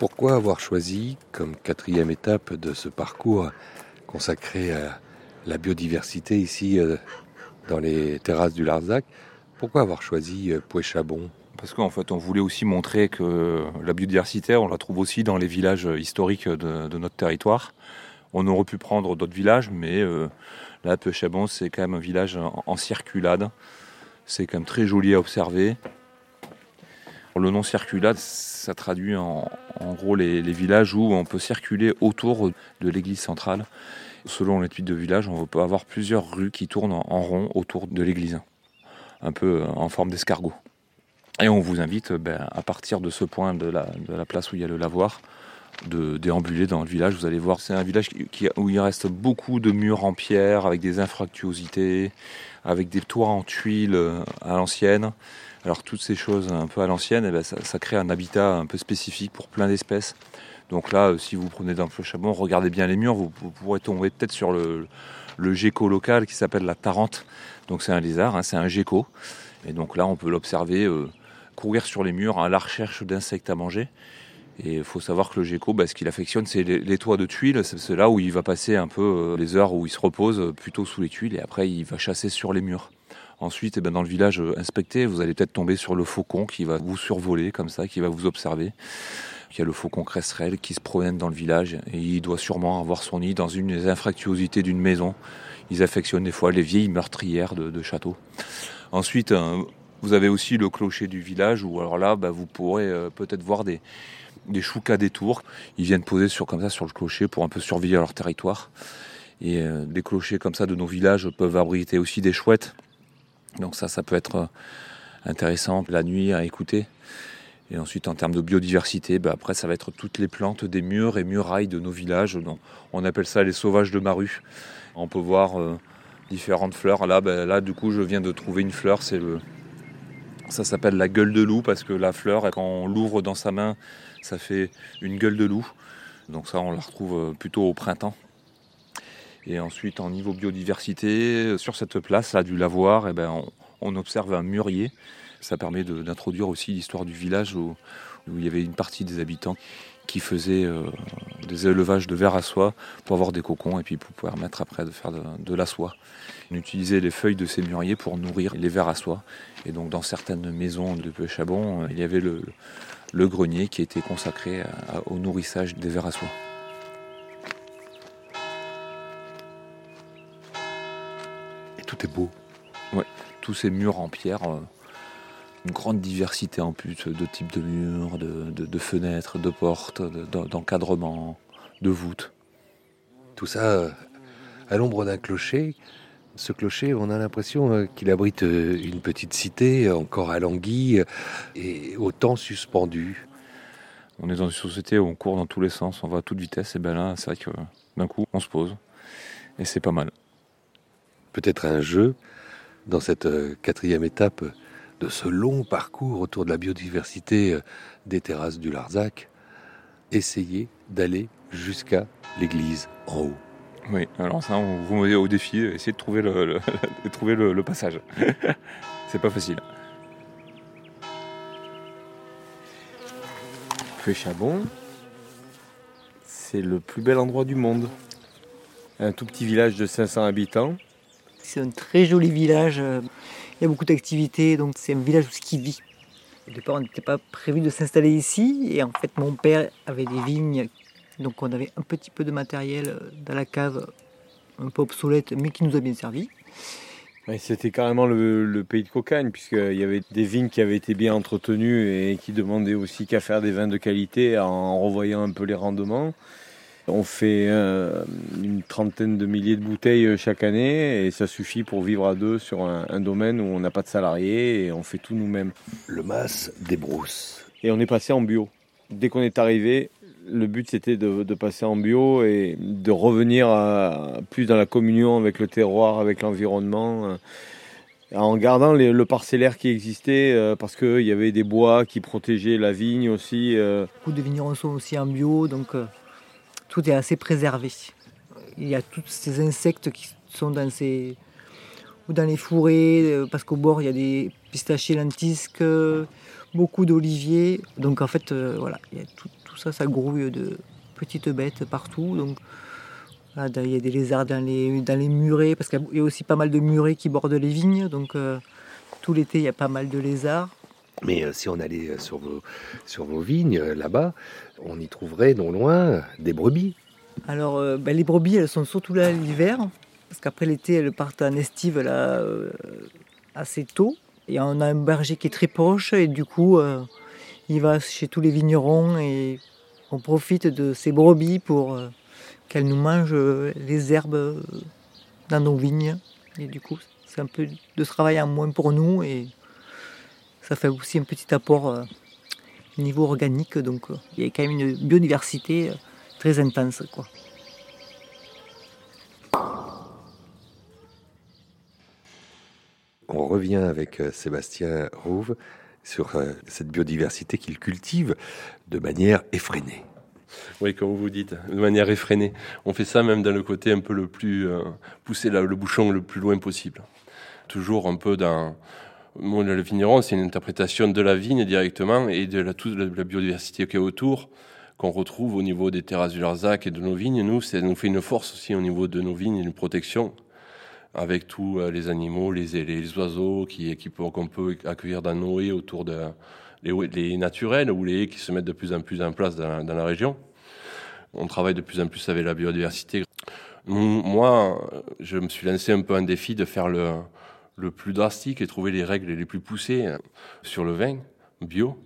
Pourquoi avoir choisi comme quatrième étape de ce parcours consacré à la biodiversité ici euh, dans les terrasses du Larzac, pourquoi avoir choisi euh, Pouet-Chabon Parce qu'en fait, on voulait aussi montrer que la biodiversité, on la trouve aussi dans les villages historiques de, notre territoire. On aurait pu prendre d'autres villages, mais euh, là, Pouet-Chabon, c'est quand même un village en circulade. C'est quand même très joli à observer. Le nom circulade, ça traduit en, gros les, villages où on peut circuler autour de l'église centrale. Selon l'étude de village, on peut avoir plusieurs rues qui tournent en, rond autour de l'église, un peu euh, en forme d'escargot. Et on vous invite ben, à partir de ce point de la, place où il y a le lavoir, de déambuler dans le village. Vous allez voir, c'est un village où il reste beaucoup de murs en pierre avec des infractuosités, avec des toits en tuiles euh, à l'ancienne. Alors toutes ces choses un peu à l'ancienne, eh ben, ça, crée un habitat un peu spécifique pour plein d'espèces. Donc là, euh, si vous prenez dans le chabon, regardez bien les murs, vous, pourrez tomber peut-être sur le, gecko local qui s'appelle la tarente. Donc c'est un lézard, hein, c'est un gecko. Et donc là, on peut l'observer euh, courir sur les murs à la recherche d'insectes à manger. Et il faut savoir que le gecko, bah, ce qu'il affectionne, c'est les, toits de tuiles. C'est là où il va passer un peu euh, les heures où il se repose, plutôt sous les tuiles, et après il va chasser sur les murs. Ensuite, eh ben, dans le village euh, inspecté, vous allez peut-être tomber sur le faucon qui va vous survoler comme ça, qui va vous observer. Il y a le faucon cresserelle qui se promène dans le village et il doit sûrement avoir son nid dans une des infractuosités d'une maison. Ils affectionnent des fois les vieilles meurtrières de, châteaux. Ensuite, euh, vous avez aussi le clocher du village où alors là, bah, vous pourrez euh, peut-être voir des, des choucas des tours. Ils viennent poser sur, comme ça sur le clocher pour un peu surveiller leur territoire. Et des clochers comme ça de nos villages peuvent abriter aussi des chouettes donc ça, ça peut être euh, intéressant la nuit à écouter. Et ensuite, en termes de biodiversité, bah, après, ça va être toutes les plantes des murs et murailles de nos villages. On appelle ça les sauvages de Maru. On peut voir euh, différentes fleurs. Là, bah, là, du coup, je viens de trouver une fleur. C'est le, ça s'appelle la gueule de loup parce que la fleur, quand on l'ouvre dans sa main, ça fait une gueule de loup. Donc ça, on la retrouve euh, plutôt au printemps. Et ensuite, en niveau biodiversité, sur cette place-là du lavoir, eh ben, on, observe un mûrier. Ça permet d'introduire aussi l'histoire du village où, il y avait une partie des habitants qui faisaient euh, des élevages de verre à soie pour avoir des cocons et puis pour pouvoir mettre après de faire de, la soie. On utilisait les feuilles de ces mûriers pour nourrir les vers à soie. Et donc dans certaines maisons de Pechabon, il y avait le, grenier qui était consacré au nourrissage des vers à soie. tout est beau. Ouais, tous ces murs en pierre, euh, une grande diversité en plus de types de murs, de, fenêtres, de portes, d'encadrements, de, voûtes. Tout ça euh, à l'ombre d'un clocher. Ce clocher, on a l'impression euh, qu'il abrite une petite cité encore à languille et autant suspendue. On est dans une société où on court dans tous les sens, on va à toute vitesse, et bien là, c'est vrai que d'un coup, on se pose. Et c'est pas mal peut-être un jeu dans cette euh, quatrième étape de ce long parcours autour de la biodiversité euh, des terrasses du Larzac, essayer d'aller jusqu'à l'église en haut. Oui, alors ça, on vous met au défi, essayer de trouver le, trouver le, passage. C'est pas facile. Chabon, c'est le plus bel endroit du monde. Un tout petit village de 500 habitants c'est un très joli village. Il y a beaucoup d'activités, donc c'est un village où qui vit. Au départ, on n'était pas prévu de s'installer ici. Et en fait, mon père avait des vignes. Donc on avait un petit peu de matériel euh, dans la cave, un peu obsolète, mais qui nous a bien servi. C'était carrément le, pays de cocagne, puisqu'il y avait des vignes qui avaient été bien entretenues et qui demandaient aussi qu'à faire des vins de qualité en revoyant un peu les rendements. On fait euh, une trentaine de milliers de bouteilles euh, chaque année et ça suffit pour vivre à deux sur un, domaine où on n'a pas de salariés et on fait tout nous-mêmes. Le mas des brousses. Et on est passé en bio. Dès qu'on est arrivé, le but c'était de, passer en bio et de revenir plus dans la communion avec le terroir, avec l'environnement euh, en gardant le parcellaire qui existait parce qu'il y avait des bois qui protégeaient la vigne aussi. Beaucoup de vignerons sont aussi en bio, donc tout est assez préservé. Il y a tous ces insectes qui sont dans ces ou dans les fourrés, euh, parce qu'au bord il y a des pistachiers lentisques. beaucoup d'oliviers. Donc en fait, euh, voilà, tout, ça, ça grouille de petites bêtes partout. Donc ah, il y a des lézards dans les, dans murets, parce qu'il y a aussi pas mal de murets qui bordent les vignes. Donc euh, tout l'été, il y a pas mal de lézards. Mais euh, si on allait sur vos, sur vos vignes, là-bas, on y trouverait non loin des brebis. Alors, ben, les brebis, elles sont surtout là l'hiver, parce qu'après l'été, elles partent en estive là, assez tôt. Et on a un berger qui est très proche, et du coup, il va chez tous les vignerons et on profite de ces brebis pour qu'elles nous mangent les herbes dans nos vignes. Et du coup, c'est un peu de travail en moins pour nous et ça fait aussi un petit apport au niveau organique. Donc il y a quand même une biodiversité très intense. Quoi. On revient avec Sébastien Rouve sur cette biodiversité qu'il cultive de manière effrénée. Oui, comme vous dites, de manière effrénée. On fait ça même dans le côté un peu le plus euh, pousser le bouchon le plus loin possible. Toujours un peu dans le vigneron, c'est une interprétation de la vigne directement et de toute la biodiversité qui est autour, qu'on retrouve au niveau des terrasses du Larzac et de nos vignes. Nous, ça nous fait une force aussi au niveau de nos vignes, une protection avec tous euh, les animaux, les, oiseaux qui qu'on peut accueillir dans nos haies autour de les, les naturels ou les haies qui se mettent de plus en plus en place dans, dans la région. On travaille de plus en plus avec la biodiversité. Moi, je me suis lancé un peu un défi de faire le, le plus drastique et trouver les règles les plus poussées sur le vin bio.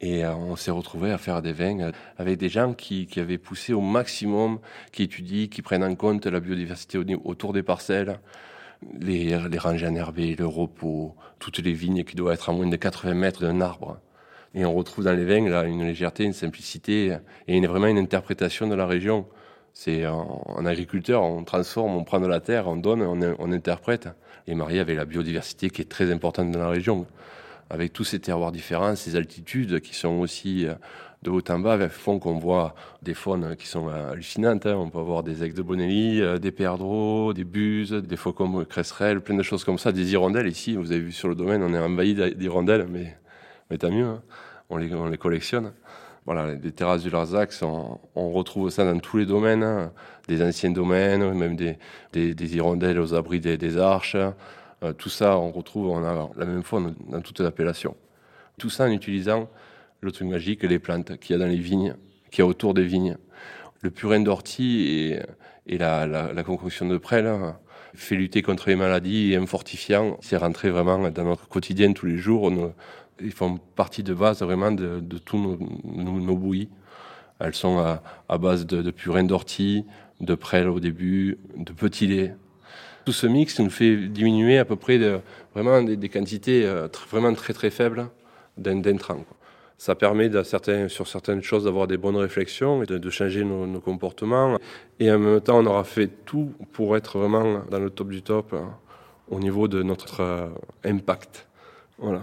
Et euh, on s'est retrouvé à faire des vins avec des gens qui, qui, avaient poussé au maximum, qui étudient, qui prennent en compte la biodiversité autour des parcelles, les, les rangées enherbées, le repos, toutes les vignes qui doivent être à moins de 80 mètres d'un arbre. Et on retrouve dans les vins là, une légèreté, une simplicité et vraiment une interprétation de la région. C'est en, agriculteur, on transforme, on prend de la terre, on donne, on, interprète. Et marié avec la biodiversité qui est très importante dans la région, avec tous ces terroirs différents, ces altitudes qui sont aussi euh, de haut en bas, font qu'on voit des faunes qui sont hallucinantes. Hein. On peut avoir des aigles de Bonelli, euh, des perdreaux, des buses, des faucons cresserelles, plein de choses comme ça, des hirondelles ici. Vous avez vu sur le domaine, on est envahi d'hirondelles, mais, mais tant mieux. Hein. On, les, on les collectionne. Voilà, les terrasses du Larzac, on, retrouve ça dans tous les domaines, hein. des anciens domaines, même des, hirondelles aux abris des, arches. Euh, tout ça, on retrouve, on a la même faune dans toute l'appellation. Tout ça en utilisant le truc magique, les plantes qu'il y a dans les vignes, qu'il y a autour des vignes. Le purin d'ortie et, la, concoction de prêle hein, fait lutter contre les maladies et un fortifiant. C'est rentré vraiment dans notre quotidien tous les jours. Ils font partie de base vraiment de, tous nos, nos, bouillies. Elles sont à, base de, de purin d'ortie, de prêle au début, de petit lait. Tout ce mix nous fait diminuer à peu près vraiment des, quantités euh, vraiment très très faibles d'intrants ça permet sur certaines choses d'avoir des bonnes réflexions et de, changer nos, nos, comportements. Et en même temps, on aura fait tout pour être vraiment dans le top du top hein, au niveau de notre euh, impact. Voilà.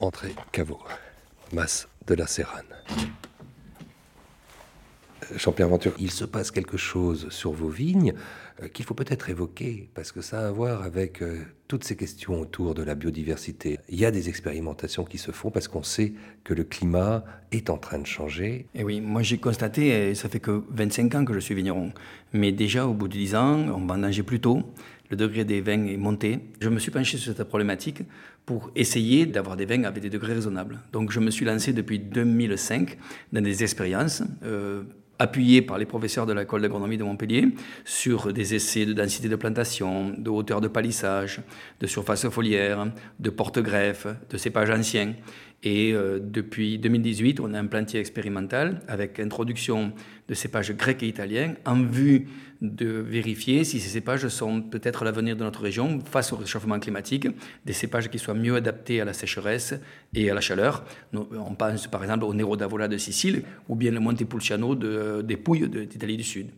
Entrée caveau, masse de la Sérane. Jean-Pierre Venture, il se passe quelque chose sur vos vignes euh, qu'il faut peut-être évoquer, parce que ça a à voir avec euh, toutes ces questions autour de la biodiversité. Il y a des expérimentations qui se font parce qu'on sait que le climat est en train de changer. Et oui, moi j'ai constaté, et ça fait que 25 ans que je suis vigneron, mais déjà au bout de 10 ans, on vendangeait plus tôt, le degré des vins est monté. Je me suis penché sur cette problématique pour essayer d'avoir des vins avec des degrés raisonnables. Donc je me suis lancé depuis 2005 dans des expériences. Euh, appuyé par les professeurs de l'école d'agronomie de Montpellier sur des essais de densité de plantation, de hauteur de palissage, de surface foliaire, de porte-greffe, de cépages anciens. Et euh, depuis 2018, on a un plantier expérimental avec introduction de cépages grecs et italiens en vue de vérifier si ces cépages sont peut-être l'avenir de notre région face au réchauffement climatique, des cépages qui soient mieux adaptés à la sécheresse et à la chaleur. On pense par exemple au Nero d'Avola de Sicile ou bien le Montepulciano de, des Pouilles d'Italie du Sud.